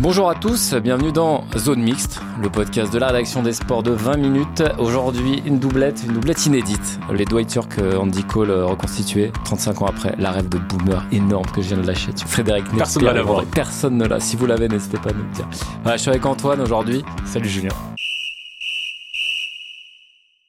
Bonjour à tous, bienvenue dans Zone Mixte, le podcast de la rédaction des sports de 20 minutes. Aujourd'hui, une doublette, une doublette inédite. Les Dwight York, euh, Andy Cole euh, reconstitués 35 ans après la rêve de boomer énorme que je viens de lâcher. Frédéric Personne Nerpier, ne l'a. Personne ne l'a. Si vous l'avez, n'hésitez pas à nous le dire. Voilà, je suis avec Antoine aujourd'hui. Salut Julien.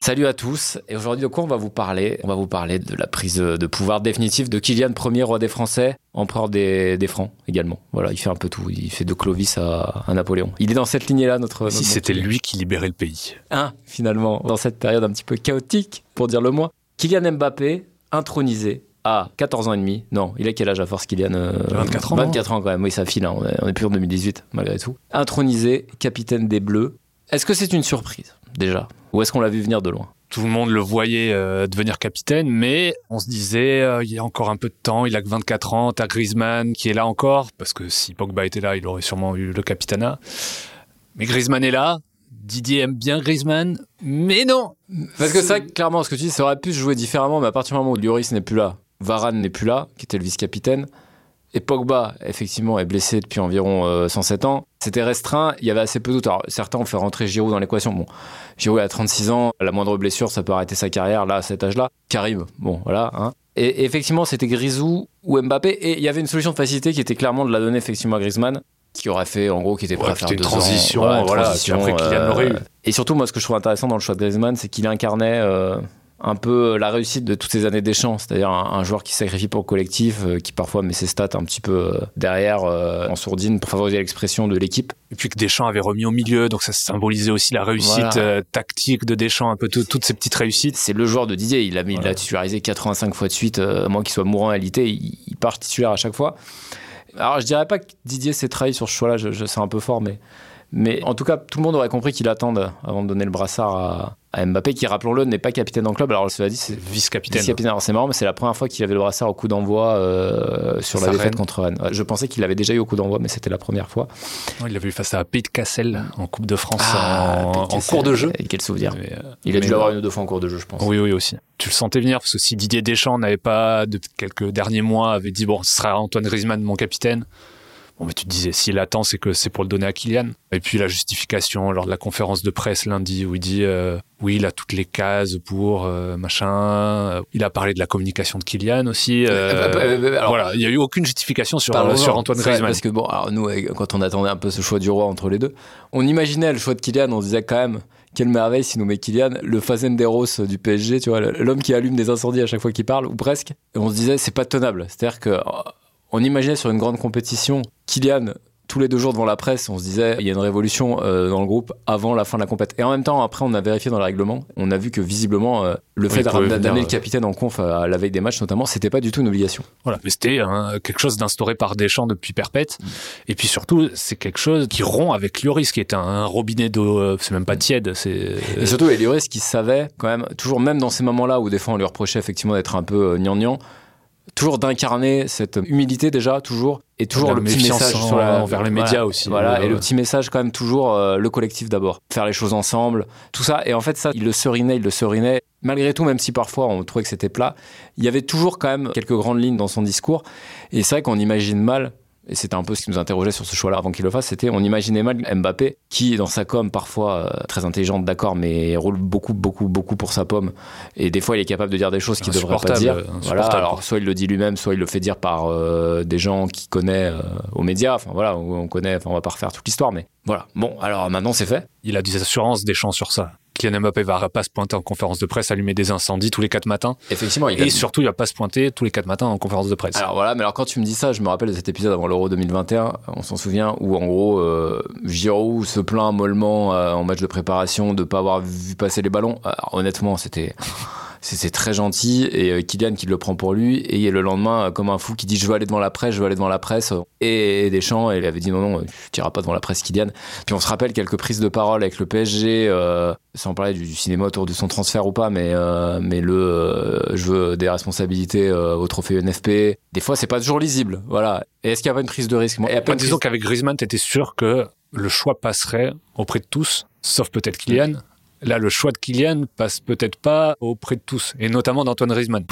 Salut à tous. Et aujourd'hui, de quoi on va vous parler? On va vous parler de la prise de pouvoir définitive de Kylian Ier, roi des Français, empereur des, des Francs également. Voilà, il fait un peu tout. Il fait de Clovis à, à Napoléon. Il est dans cette lignée-là, notre. Si c'était lui qui libérait le pays. un, finalement, dans cette période un petit peu chaotique, pour dire le moins. Kylian Mbappé, intronisé à 14 ans et demi. Non, il a quel âge à force, Kylian euh, 24 ans, 24 ans quand même, oui, ça file. hein. On est- On est plus en 2018, malgré tout. Intronisé, capitaine des Bleus. Est-ce que c'est une surprise, déjà? Ou est-ce qu'on l'a vu venir de loin? Tout le monde le voyait euh, devenir capitaine, mais on se disait, euh, il y a encore un peu de temps, il a que 24 ans, t'as Griezmann qui est là encore, parce que si Pogba était là, il aurait sûrement eu le capitanat. Mais Griezmann est là, Didier aime bien Griezmann, mais non! Parce que ça, clairement, ce que tu dis, ça aurait pu se jouer différemment, mais à partir du moment où Lloris n'est plus là, Varane n'est plus là, qui était le vice-capitaine, et Pogba, effectivement, est blessé depuis environ euh, 107 ans, c'était restreint, il y avait assez peu d'autres. Alors, certains ont fait rentrer Giroud dans l'équation. Bon, Giroud a 36 ans, la moindre blessure, ça peut arrêter sa carrière, là, à cet âge-là. Karim, bon, voilà. Hein. Et, et effectivement, c'était Grisou ou Mbappé, et il y avait une solution de facilité qui était clairement de la donner effectivement à Griezmann, qui aurait fait, en gros, qui était prêt Ouais, à faire c'était une deux transition, ans. une voilà, transition, puis après, Kylian l'aurait eu. Et surtout, moi, ce que je trouve intéressant dans le choix de Griezmann, c'est qu'il incarnait euh, un peu la réussite de toutes ces années d'échange, c'est-à-dire un, un joueur qui sacrifie pour le collectif, euh, qui parfois met ses stats un petit peu euh, derrière, euh, en sourdine, pour favoriser l'expression de l'équipe. Et puis que Deschamps avait remis au milieu, donc ça symbolisait aussi la réussite Voilà. euh, tactique de Deschamps, un peu tout- toutes ces petites réussites. C'est le joueur de Didier, il l'a titularisé 85 fois de suite, euh, à moins qu'il soit mourant à l'ité, il, il part titulaire à chaque fois. Alors je dirais pas que Didier s'est trahi sur ce choix-là, je, je- c'est un peu fort, mais, mais en tout cas, tout le monde aurait compris qu'il attende avant de donner le brassard à, à Mbappé, qui, rappelons-le, n'est pas capitaine en club. Alors cela dit, c'est Vice-capitaine. Vice-capitaine. Alors c'est marrant, mais c'est la première fois qu'il avait le brassard au coup d'envoi euh, sur la défaite contre Rennes. Je pensais qu'il l'avait déjà eu au coup d'envoi, mais c'était la première fois. Il l'avait eu face à Pete Cassel en Coupe de France Ah, en, cours de jeu. Quel souvenir. Mais, euh, Il a dû l'avoir une ou deux fois en cours de jeu, je pense. Oui, oui, aussi. Tu le sentais venir parce que si Didier Deschamps n'avait pas, depuis quelques derniers mois, avait dit bon, ce sera Antoine Griezmann mon capitaine. Bon, mais tu te disais, s'il attend, c'est que c'est pour le donner à Kylian. Et puis la justification lors de la conférence de presse lundi où il dit euh, oui, il a toutes les cases pour euh, machin. Il a parlé de la communication de Kylian aussi. euh, Euh, bah, bah, bah, alors- voilà, il y a eu aucune justification sur, sur Antoine Griezmann. Parce que bon, alors nous, euh, quand on attendait un peu ce choix du roi entre les deux, on imaginait le choix de Kylian, on se disait quand même, quelle merveille si nous met Kylian, le Fazenderos du PSG, tu vois, l'homme qui allume des incendies à chaque fois qu'il parle, ou presque. Et on se disait, c'est pas tenable. C'est-à-dire que, euh, on imaginait sur une grande compétition, Kylian, tous les deux jours devant la presse, on se disait, il y a une révolution euh, dans le groupe avant la fin de la compète. Et en même temps, après, on a vérifié dans le règlement, on a vu que visiblement, euh, le Oui, fait d'amener venir, le euh, capitaine en conf à la veille des matchs, notamment, c'était pas du tout une obligation. Voilà, mais c'était hein, quelque chose d'instauré par Deschamps depuis perpète. Mm. Et puis surtout, c'est quelque chose qui rompt avec Lloris, qui est un, un robinet d'eau, euh, c'est même pas tiède, c'est... Et surtout, Elioris qui savait quand même, toujours même dans ces moments-là où des fois on lui reprochait effectivement d'être un peu euh, gnangnan, toujours d'incarner cette humilité déjà, toujours, et toujours le petit message en- sur la- envers les voilà, médias aussi. Voilà, Euh, et le petit message quand même toujours euh, le collectif d'abord, faire les choses ensemble, tout ça. Et en fait ça, il le serinait, il le serinait. Malgré tout, même si parfois on trouvait que c'était plat, il y avait toujours quand même quelques grandes lignes dans son discours. Et c'est vrai qu'on imagine mal et c'était un peu ce qui nous interrogeait sur ce choix-là avant qu'il le fasse, c'était on imaginait mal Mbappé, qui dans sa com parfois euh, très intelligente, d'accord, mais roule beaucoup, beaucoup, beaucoup pour sa pomme, et des fois il est capable de dire des choses qu'il devrait pas dire. insupportable. Voilà, alors soit il le dit lui-même, soit il le fait dire par euh, des gens qu'il connaît euh, aux médias. Enfin voilà, on connaît, enfin on va pas refaire toute l'histoire, mais voilà. Bon, alors maintenant c'est fait. Il a des assurances Deschamps sur ça. Kylian Mbappé va pas se pointer en conférence de presse, allumer des incendies tous les quatre matins. Effectivement, il a Et surtout, il va pas se pointer tous les quatre matins en conférence de presse. Alors voilà, mais alors quand tu me dis ça, je me rappelle de cet épisode avant l'Euro 2021, on s'en souvient, où en gros, euh, Giroud se plaint mollement euh, en match de préparation de pas avoir vu passer les ballons. Alors, honnêtement, c'était c'est très gentil et euh, Kylian qui le prend pour lui et le lendemain euh, comme un fou qui dit je veux aller devant la presse je veux aller devant la presse. Et, Deschamps il avait dit non non tu tireras pas devant la presse Kylian. Puis on se rappelle quelques prises de parole avec le PSG euh, sans parler du, cinéma autour de son transfert ou pas mais mais le je veux des responsabilités au trophée NFP des fois c'est pas toujours lisible voilà. Et est-ce qu'il y a pas une prise de risque? Moi, disons qu'avec Griezmann t'étais sûr que le choix passerait auprès de tous sauf peut-être Kylian Là, le choix de Kylian passe peut-être pas auprès de tous, et notamment d'Antoine Griezmann.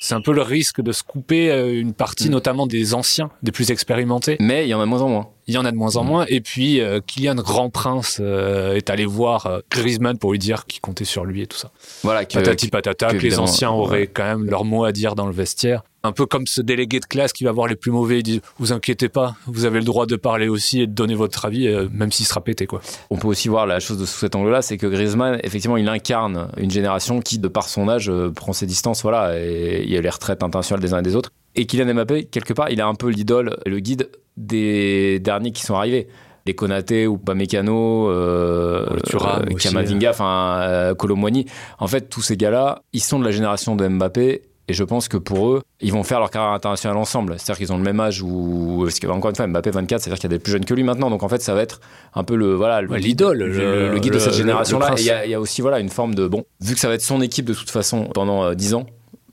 C'est un peu le risque de se couper euh, une partie, mm. notamment des anciens, des plus expérimentés. Mais il y en a de moins en moins. Il y en a de moins en moins. Et puis, euh, Kylian Grand Prince euh, est allé voir Griezmann pour lui dire qu'il comptait sur lui et tout ça. Voilà, que, patati patata, que, les anciens auraient quand même leur mot à dire dans le vestiaire un peu comme ce délégué de classe qui va voir les plus mauvais et dit vous inquiétez pas, vous avez le droit de parler aussi et de donner votre avis, euh, même s'il sera pété quoi. On peut aussi voir la chose de sous cet angle-là, c'est que Griezmann, effectivement, il incarne une génération qui, de par son âge, euh, prend ses distances, voilà, et il y a les retraites internationales des uns et des autres. Et Kylian Mbappé, quelque part, il est un peu l'idole le guide des derniers qui sont arrivés les Konaté ou Pamecano, euh, euh Kamavinga, enfin euh, En fait, tous ces gars-là, ils sont de la génération de Mbappé et je pense que pour eux, ils vont faire leur carrière internationale ensemble. C'est-à-dire qu'ils ont le même âge ou parce qu'encore une fois, Mbappé 24, c'est-à-dire qu'il y a des plus jeunes que lui maintenant. Donc en fait, ça va être un peu le voilà l'idole, le, guide de cette génération-là. Et il y, a aussi voilà une forme de bon, vu que ça va être son équipe de toute façon pendant 10 euh, ans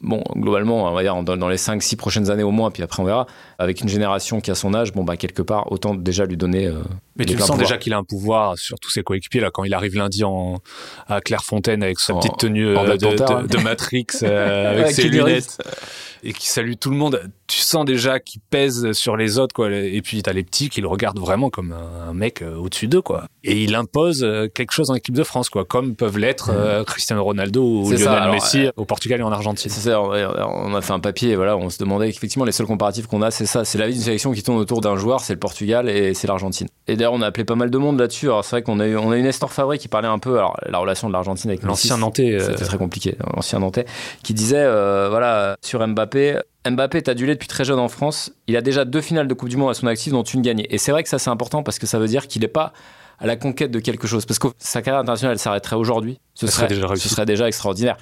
bon, globalement, on va dire dans, les 5-6 prochaines années au moins, puis après on verra, avec une génération qui a son âge, bon, bah, quelque part, autant déjà lui donner. Euh, mais tu sens déjà qu'il a un pouvoir sur tous ses coéquipiers, là, quand il arrive lundi en, à Clairefontaine avec sa petite tenue euh, de, Matrix, euh, avec ses lunettes, et qui salue tout le monde tu sens déjà qu'il pèse sur les autres, quoi. Et puis t'as les petits qui le regardent vraiment comme un, mec euh, au-dessus d'eux, quoi. Et il impose euh, quelque chose en équipe de France, quoi, comme peuvent l'être euh, Cristiano Ronaldo ou Lionel Messi au Portugal et en Argentine. C'est ça. On a fait un papier, voilà, on se demandait qu'effectivement les seuls comparatifs qu'on a, c'est ça, c'est la vie d'une sélection qui tourne autour d'un joueur, c'est le Portugal et c'est l'Argentine. Et d'ailleurs, on a appelé pas mal de monde là-dessus. Alors c'est vrai qu'on a eu, on a une Nestor Fabré qui parlait un peu, alors la relation de l'Argentine avec l'ancien Nantais, c'était très compliqué, l'ancien Nantais, qui disait, voilà, sur Mbappé Mbappé est adulé depuis très jeune en France. Il a déjà deux finales de Coupe du Monde à son actif, dont une gagnée. Et c'est vrai que ça, c'est important parce que ça veut dire qu'il n'est pas à la conquête de quelque chose. Parce que sa carrière internationale s'arrêterait aujourd'hui. Ce, serait, ce serait déjà extraordinaire.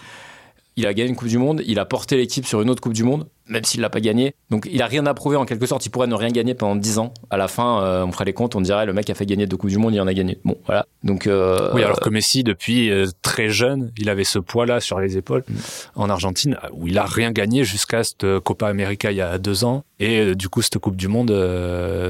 Il a gagné une Coupe du Monde, il a porté l'équipe sur une autre Coupe du Monde même s'il l'a pas gagné. Donc il a rien à prouver en quelque sorte. Il pourrait ne rien gagner pendant 10 ans. À la fin, euh, on ferait les comptes, on dirait le mec a fait gagner deux coups du monde, il en a gagné. Bon, voilà. Donc euh, oui, alors que Messi depuis euh, très jeune, il avait ce poids-là sur les épaules mm. en Argentine où il a rien gagné jusqu'à cette Copa América il y a deux ans et du coup cette Coupe du Monde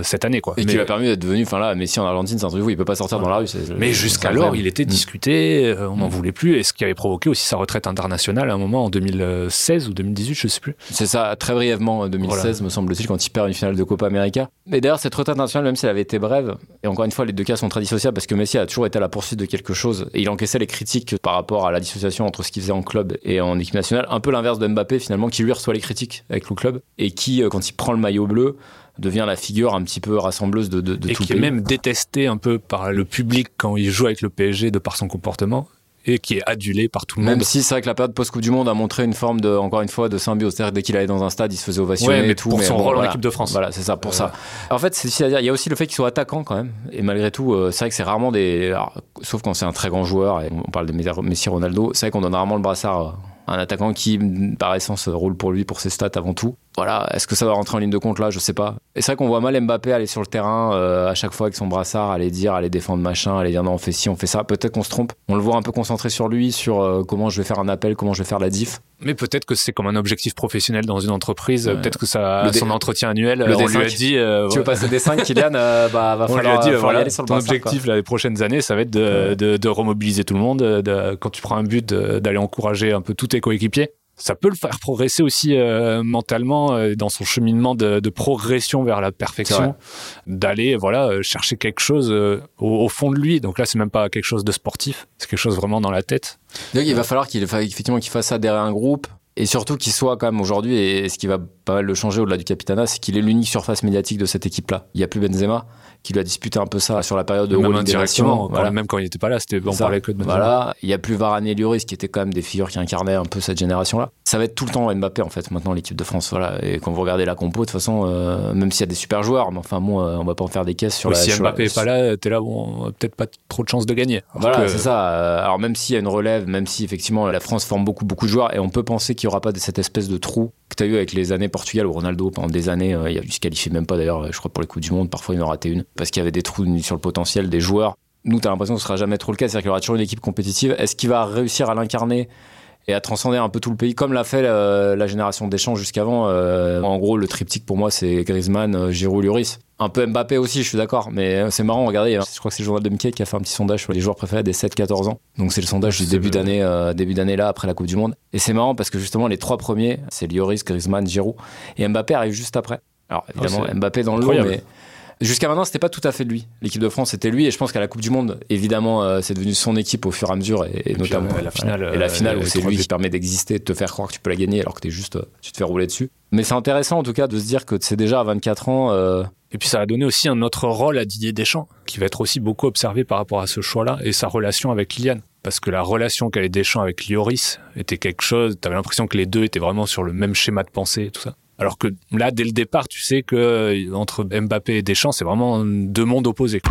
cette année quoi. Et qui lui a permis d'être devenu, enfin là, Messi en Argentine, c'est un truc où il peut pas sortir dans la rue. Mais jusqu'alors, il était mm. discuté, on n'en mm. voulait plus, et ce qui avait provoqué aussi sa retraite internationale à un moment en 2016 ou 2018, je sais plus. C'est ça, très brièvement 2016, me semble-t-il, quand il perd une finale de Copa América. Mais d'ailleurs, cette retraite internationale, même si elle avait été brève, et encore une fois, les deux cas sont très dissociables parce que Messi a toujours été à la poursuite de quelque chose et il encaissait les critiques par rapport à la dissociation entre ce qu'il faisait en club et en équipe nationale. Un peu l'inverse de Mbappé, finalement, qui lui reçoit les critiques avec le club et qui, euh, quand il prend le maillot bleu, devient la figure un petit peu rassembleuse de, de, de et qui est même détesté un peu par le public quand il joue avec le PSG de par son comportement et qui est adulé par tout le monde. Même si c'est vrai que la période post-Coupe du Monde a montré une forme de, encore une fois, de symbiose. C'est-à-dire dès qu'il allait dans un stade, il se faisait ovationner ouais, mais tout. Pour son rôle en équipe de France. Voilà, c'est ça, pour ça. En fait, c'est difficile à dire. Il y a aussi le fait qu'il soit attaquant quand même. Et malgré tout, euh, c'est vrai que c'est rarement des. sauf quand c'est un très grand joueur, et on parle de Messi Ronaldo, c'est vrai qu'on donne rarement le brassard euh, un attaquant qui, par essence, roule pour lui, pour ses stats avant tout. Voilà, est-ce que ça va rentrer en ligne de compte là? Je sais pas. Et c'est vrai qu'on voit mal Mbappé aller sur le terrain euh, à chaque fois avec son brassard, aller dire, aller défendre machin, aller dire non, on fait ci, on fait ça. Peut-être qu'on se trompe. On le voit un peu concentré sur lui, sur euh, comment je vais faire un appel, comment je vais faire la diff. Mais peut-être que c'est comme un objectif professionnel dans une entreprise. Peut-être que ça, son entretien annuel, le on lui a dit. Euh, tu veux passer des 5, Kylian bah, va on falloir, lui a dit, voilà, aller sur le Ton objectif les prochaines années, ça va être de, de, de remobiliser tout le monde. De, quand tu prends un but, d'aller encourager un peu tous tes coéquipiers ça peut le faire progresser aussi euh, mentalement euh, dans son cheminement de, de, progression vers la perfection, d'aller voilà euh, chercher quelque chose au, fond de lui. Donc là, c'est même pas quelque chose de sportif, c'est quelque chose vraiment dans la tête. Donc il va falloir qu'il effectivement qu'il fasse ça derrière un groupe et surtout qu'il soit quand même aujourd'hui et ce qui va pas mal le changer au-delà du capitana, c'est qu'il est l'unique surface médiatique de cette équipe-là. Il n'y a plus Benzema qui lui a disputé un peu ça sur la période de même indirectement. Voilà. même quand il n'était pas là, c'était on parlait que de Benzema. Voilà, il y a plus Varane et Lloris qui étaient quand même des figures qui incarnaient un peu cette génération-là. Ça va être tout le temps Mbappé en fait maintenant l'équipe de France. Voilà, et quand vous regardez la compo, de toute façon, euh, même s'il y a des super joueurs, mais enfin bon, euh, on va pas en faire des caisses sur Ouais, la. si Mbappé la- est pas là, t'es là, bon, peut-être pas trop de chances de gagner. Voilà, que- c'est ça. Euh, Alors même s'il y a une relève, même si effectivement la France forme beaucoup beaucoup de joueurs, et on peut penser qu'il y aura pas de cette espèce de trou que tu as eu avec les années Portugal où Ronaldo pendant des années, euh, il, a, il se qualifiait même pas d'ailleurs. Je crois pour les coups du monde, parfois il en a raté une parce qu'il y avait des trous sur le potentiel des joueurs. Nous, tu as l'impression que ce sera jamais trop le cas, c'est-à-dire qu'il y aura toujours une équipe compétitive. Est-ce qu'il va réussir à l'incarner et à transcender un peu tout le pays, comme l'a fait euh, la génération Deschamps jusqu'avant. Euh, en gros, le triptyque pour moi, c'est Griezmann, Giroud, Lloris. Un peu Mbappé aussi, je suis d'accord, mais euh, c'est marrant, regardez, je crois que c'est le journal de Mickey qui a fait un petit sondage sur les joueurs préférés des 7-14 ans. Donc c'est le sondage du début d'année, euh, début d'année là, après la Coupe du Monde. Et c'est marrant parce que justement, les trois premiers, c'est Lloris, Griezmann, Giroud. Et Mbappé arrive juste après. Alors évidemment, Ah, c'est Mbappé dans le lot, mais Jusqu'à maintenant, c'était pas tout à fait lui. L'équipe de France, c'était lui. Et je pense qu'à la Coupe du Monde, évidemment, euh, c'est devenu son équipe au fur et à mesure. Et, notamment euh, la finale, Et la finale où c'est lui qui permet d'exister, de te faire croire que tu peux la gagner alors que t'es juste, tu te fais rouler dessus. Mais c'est intéressant en tout cas de se dire que c'est déjà à 24 ans. Et puis ça a donné aussi un autre rôle à Didier Deschamps, qui va être aussi beaucoup observé par rapport à ce choix-là et sa relation avec Kylian. Parce que la relation qu'avait Deschamps avec Lloris était quelque chose, t'avais l'impression que les deux étaient vraiment sur le même schéma de pensée et tout ça. Alors que là, dès le départ, tu sais que euh, entre Mbappé et Deschamps, c'est vraiment deux mondes opposés.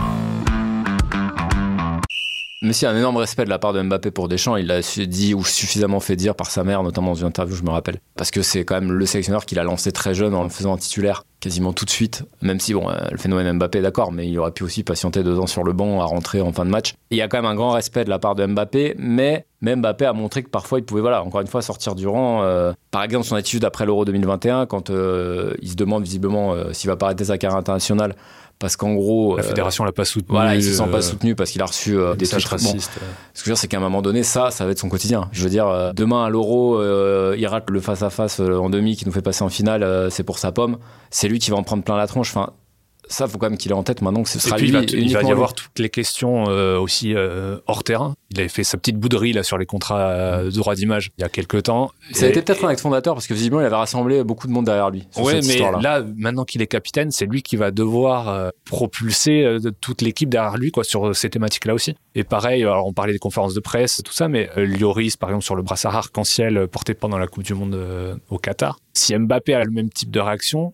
Mais a un énorme respect de la part de Mbappé pour Deschamps, il l'a dit ou suffisamment fait dire par sa mère, notamment dans une interview, je me rappelle. Parce que c'est quand même le sélectionneur qui l'a lancé très jeune en le faisant un titulaire quasiment tout de suite. Même si, euh, le phénomène Mbappé, d'accord, mais il aurait pu aussi patienter deux ans sur le banc à rentrer en fin de match. Il y a quand même un grand respect de la part de Mbappé, mais Mbappé a montré que parfois il pouvait, voilà, encore une fois, sortir du rang. euh, par exemple, son attitude après l'Euro 2021, quand euh, il se demande visiblement s'il va pas arrêter sa carrière internationale. Parce qu'en gros, La euh, fédération l'a pas soutenu. voilà, il se sent euh, pas soutenu parce qu'il a reçu euh, des trucs. Bon, racistes. ce que je veux dire, c'est qu'à un moment donné, ça, ça va être son quotidien. Je veux dire, euh, demain à l'Euro, euh, il rate le face-à-face euh, en demi qui nous fait passer en finale, euh, c'est pour sa pomme. C'est lui qui va en prendre plein la tronche. Enfin, ça, faut quand même qu'il ait en tête maintenant que ce Et sera puis, lui. il va, il va uniquement y lui. avoir toutes les questions euh, aussi euh, hors terrain. Il avait fait sa petite bouderie là sur les contrats euh, de droit d'image il y a quelques temps. Ça a Et- été peut-être un ex fondateur parce que visiblement, il avait rassemblé beaucoup de monde derrière lui. cette mais là, maintenant qu'il est capitaine, c'est lui qui va devoir euh, propulser toute l'équipe derrière lui quoi sur ces thématiques-là aussi. Et pareil, alors on parlait des conférences de presse, tout ça, mais Lloris, par exemple, sur le brassard arc-en-ciel porté pendant la Coupe du Monde au Qatar. Si Mbappé a le même type de réaction,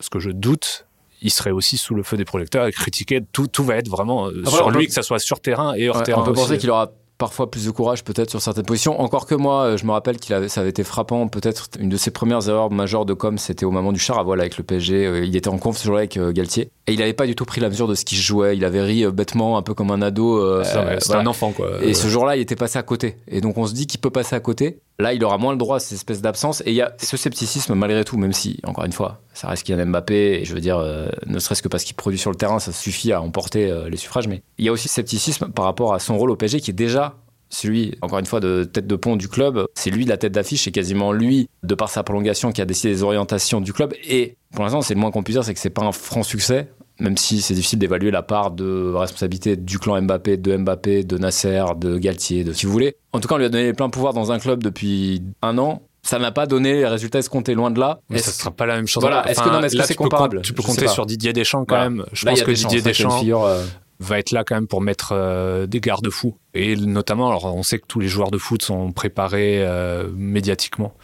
ce que je doute, il serait aussi sous le feu des projecteurs et critiqué. Tout, tout va être vraiment euh, Après, sur lui, peut- que ça soit sur terrain et hors Ouais, terrain. on peut aussi. penser qu'il aura parfois plus de courage peut-être sur certaines positions. Encore que moi, euh, je me rappelle qu'il avait, ça avait été frappant. Peut-être une de ses premières erreurs majeures de com, c'était au moment du char à voile avec le PSG. Euh, Il était en conf ce jour-là avec Galtier et il n'avait pas du tout pris la mesure de ce qu'il jouait. Il avait ri bêtement, un peu comme un ado. euh, C'est euh, voilà. un enfant, quoi. Et ce jour-là, il était passé à côté. Et donc on se dit qu'il peut passer à côté. Là, il aura moins le droit à cette espèce d'absence. Et il y a ce scepticisme malgré tout, même si, encore une fois, ça reste Kylian Mbappé. Et je veux dire, euh, ne serait-ce que parce qu'il produit sur le terrain, ça suffit à emporter euh, les suffrages. Mais il y a aussi ce scepticisme par rapport à son rôle au PSG qui est déjà celui, encore une fois, de tête de pont du club. C'est lui la tête d'affiche. C'est quasiment lui, de par sa prolongation, qui a décidé des orientations du club. Et pour l'instant, c'est le moins qu'on puisse dire, c'est que c'est pas un franc succès même si c'est difficile d'évaluer la part de responsabilité du clan Mbappé, de Mbappé, de Nasser, de Galtier, de si vous voulez. En tout cas, on lui a donné les pleins pouvoirs dans un club depuis un an. Ça n'a pas donné les résultats escomptés, loin de là. Mais ça sera pas la même chose. Voilà, est-ce que- non, que c'est comparable com- Tu peux compter sur Didier Deschamps quand Voilà. même. Je Là, pense que Didier Deschamps figure, euh, va être là quand même pour mettre euh, des garde-fous. Et notamment, alors on sait que tous les joueurs de foot sont préparés euh, médiatiquement.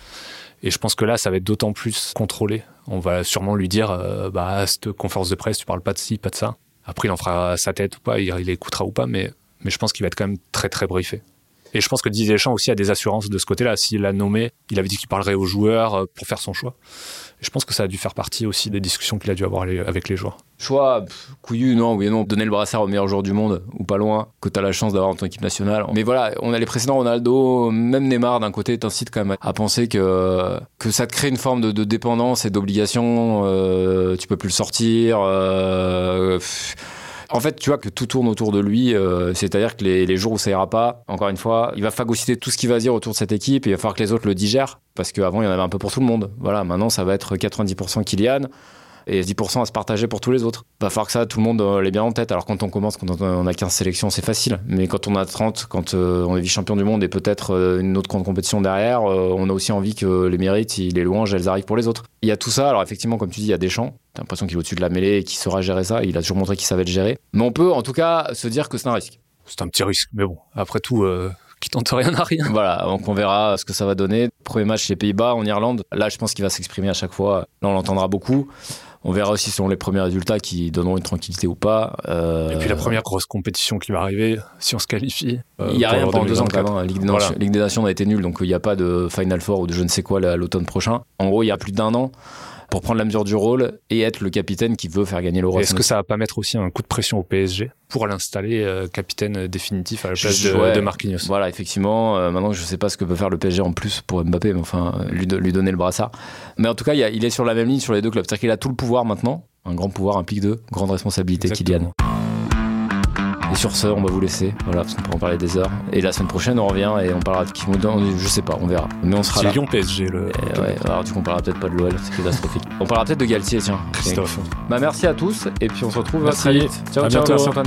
Et je pense que là, ça va être d'autant plus contrôlé. On va sûrement lui dire, euh, bah, à cette conférence de presse, tu parles pas de ci, pas de ça. Après, il en fera sa tête ou pas, il, il écoutera ou pas, mais, mais je pense qu'il va être quand même très, très briefé. Et je pense que Didier Deschamps aussi a des assurances de ce côté-là. S'il l'a nommé, il avait dit qu'il parlerait aux joueurs euh, pour faire son choix. Et je pense que ça a dû faire partie aussi des discussions qu'il a dû avoir avec les joueurs. Choix couillu, non, oui non. Donner le brassard au meilleur joueur du monde, ou pas loin, que tu as la chance d'avoir dans ton équipe nationale. Mais voilà, on a les précédents Ronaldo, même Neymar d'un côté t'incite quand même à penser que, que ça te crée une forme de, dépendance et d'obligation. euh, tu peux plus le sortir. euh. En fait, tu vois que tout tourne autour de lui, euh, c'est-à-dire que les, les jours où ça ira pas, encore une fois, il va phagocyter tout ce qu'il va dire autour de cette équipe, et il va falloir que les autres le digèrent, parce qu'avant il y en avait un peu pour tout le monde. Voilà, maintenant ça va être 90% Kylian, et 10% à se partager pour tous les autres. Va falloir que ça, tout le monde euh, l'ait bien en tête. Alors quand on commence, quand on a 15 sélections, c'est facile. Mais quand on a 30, quand euh, on est vice-champion du monde et peut-être euh, une autre grande compétition derrière, on a aussi envie que les mérites, les louanges, elles arrivent pour les autres. Il y a tout ça. Alors effectivement, comme tu dis, il y a des champs. T'as l'impression qu'il est au-dessus de la mêlée et qu'il saura gérer ça. Il a toujours montré qu'il savait le gérer. Mais on peut en tout cas se dire que c'est un risque. C'est un petit risque. Mais bon, après tout, qui tente rien à rien. Voilà, donc on verra ce que ça va donner. Premier match les Pays-Bas en Irlande. Là, je pense qu'il va s'exprimer à chaque fois. Là, on l'entendra beaucoup. On verra aussi selon les premiers résultats qui donneront une tranquillité ou pas. Euh, Et puis la première grosse compétition qui va arriver, si on se qualifie. Euh, il n'y a rien pendant deux ans quand même. Hein. Ligue, des Ligue des Nations a été nulle, donc il n'y a pas de Final Four ou de je ne sais quoi l'automne prochain. En gros, il y a plus d'un an pour prendre la mesure du rôle et être le capitaine qui veut faire gagner l'Euro. Est-ce que ça va pas mettre aussi un coup de pression au PSG pour l'installer euh, capitaine définitif à la place de, Marquinhos? Voilà, effectivement. Euh, maintenant, je sais pas ce que peut faire le PSG en plus pour Mbappé, mais enfin, euh, lui, lui donner le brassard. Mais en tout cas, il, est sur la même ligne sur les deux clubs. C'est-à-dire qu'il a tout le pouvoir maintenant. Un grand pouvoir implique de grandes responsabilités, Kylian. Et sur ce, on va vous laisser, voilà, parce qu'on peut en parler des heures. Et la semaine prochaine, on revient et on parlera de qui Je sais pas, on verra. Mais on sera là. Lyon PSG, le. ouais, alors du coup, on parlera peut-être pas de l'OL, c'est catastrophique. on parlera peut-être de Galtier, tiens. Christophe. Bah, merci à tous, et puis on se retrouve très vite. Ciao, ciao, merci Antoine.